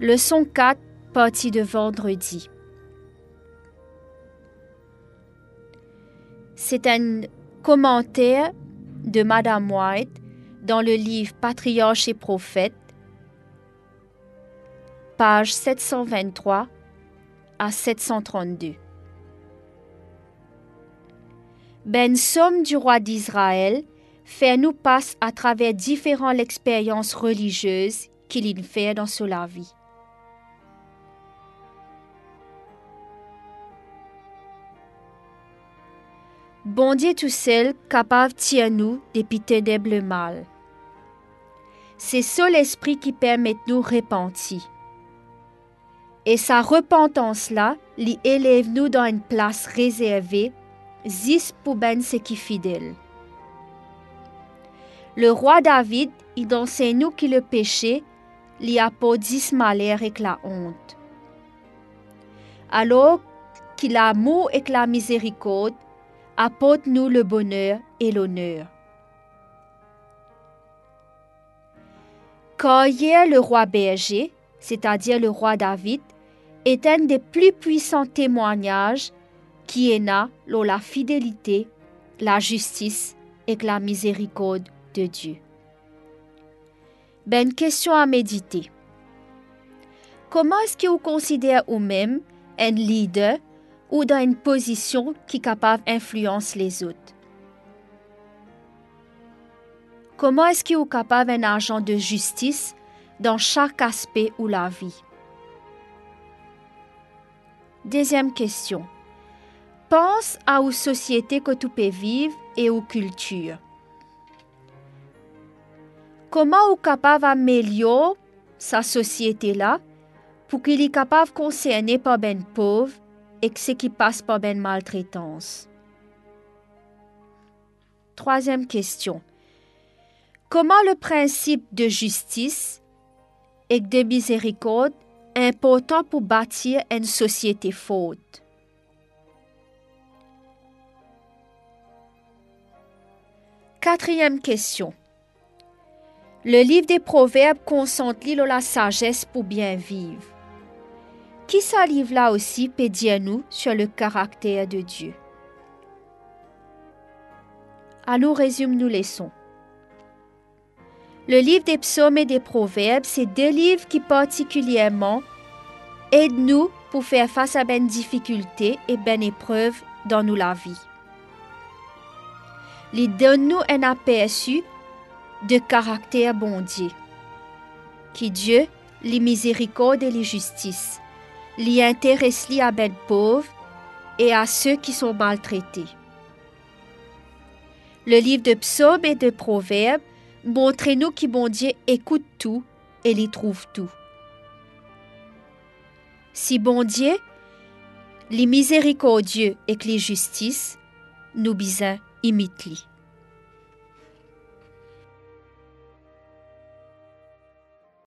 Leçon 4, partie de vendredi. C'est un commentaire de Madame White dans le livre Patriarches et prophètes, page 723 à 732. Ben somme du roi d'Israël fait nous passe à travers différentes expériences religieuses qu'il fait dans sa vie. Bon Dieu tout seul capable de nous des ténèbres mal. C'est seul l'esprit qui permet nous repentir. Et sa repentance-là, lui élève nous dans une place réservée, zis pour ben ce qui fidèle. Le roi David, il enseigne nous qui le péché, lui apporte dix malheurs et la honte. Alors qu'il l'amour et la miséricorde apporte nous le bonheur et l'honneur. Quand hier le roi berger, c'est-à-dire le roi David, est un des plus puissants témoignages qui est là la fidélité, la justice et la miséricorde de Dieu. Ben, question à méditer. Comment est-ce que vous considérez vous-même un leader ou dans une position qui est capable d'influencer les autres? Comment est-ce vous êtes capable un agent de justice dans chaque aspect ou la vie? Deuxième question. Pense à une société que tu peux vivre et aux cultures. Comment est capable d'améliorer sa société-là pour qu'il est capable de concerner par ben pauvre et ce qui passe par ben maltraitance? Troisième question. Comment le principe de justice et de miséricorde est important pour bâtir une société forte? Quatrième question. Le livre des Proverbes concentre l'île la sagesse pour bien vivre? Qui ça livre là aussi peut dire nous sur le caractère de Dieu? Allons résume nous les sons. Le livre des psaumes et des proverbes, c'est deux livres qui particulièrement aident nous pour faire face à ben difficultés et ben épreuves dans nous la vie. Ils donnent nous un aperçu de caractère bon Dieu. Qui Dieu, les miséricordes et les justices, les intéresse li à ben pauvres et à ceux qui sont maltraités. Le livre de psaumes et de proverbes montre nous qui bon Dieu écoute tout et les trouve tout. Si bon Dieu, les miséricordieux et les justices, nous bisons imite